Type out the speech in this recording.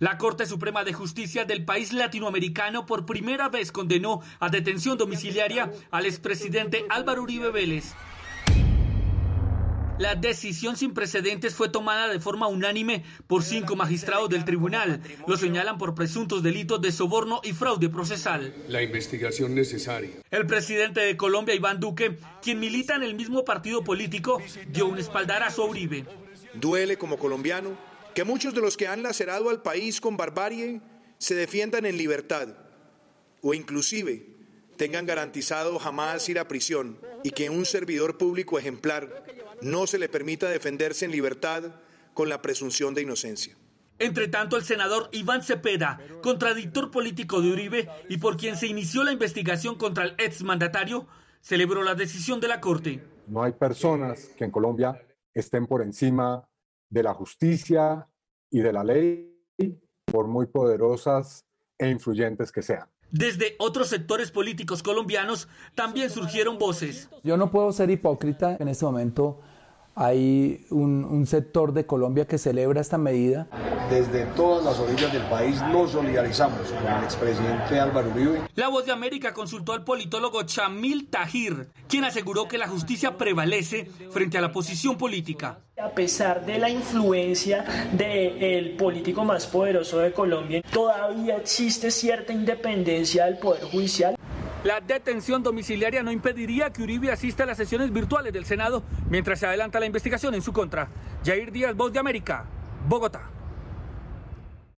La Corte Suprema de Justicia del país latinoamericano por primera vez condenó a detención domiciliaria al expresidente Álvaro Uribe Vélez. La decisión sin precedentes fue tomada de forma unánime por cinco magistrados del tribunal. Lo señalan por presuntos delitos de soborno y fraude procesal. La investigación necesaria. El presidente de Colombia, Iván Duque, quien milita en el mismo partido político, dio un espaldarazo a Uribe. Duele como colombiano que muchos de los que han lacerado al país con barbarie se defiendan en libertad o inclusive tengan garantizado jamás ir a prisión y que un servidor público ejemplar no se le permita defenderse en libertad con la presunción de inocencia. Entre tanto, el senador Iván Cepeda, contradictor político de Uribe y por quien se inició la investigación contra el exmandatario, celebró la decisión de la Corte. No hay personas que en Colombia estén por encima de la justicia y de la ley, por muy poderosas e influyentes que sean. Desde otros sectores políticos colombianos también surgieron voces. Yo no puedo ser hipócrita en este momento hay un, sector de Colombia que celebra esta medida. Desde todas las orillas del país nos solidarizamos con el expresidente Álvaro Uribe. La Voz de América consultó al politólogo Chamil Tahir, quien aseguró que la justicia prevalece frente a la posición política. A pesar de la influencia del político más poderoso de Colombia, todavía existe cierta independencia del Poder Judicial. La detención domiciliaria no impediría que Uribe asista a las sesiones virtuales del Senado mientras se adelanta la investigación en su contra. Jair Díaz, Voz de América, Bogotá.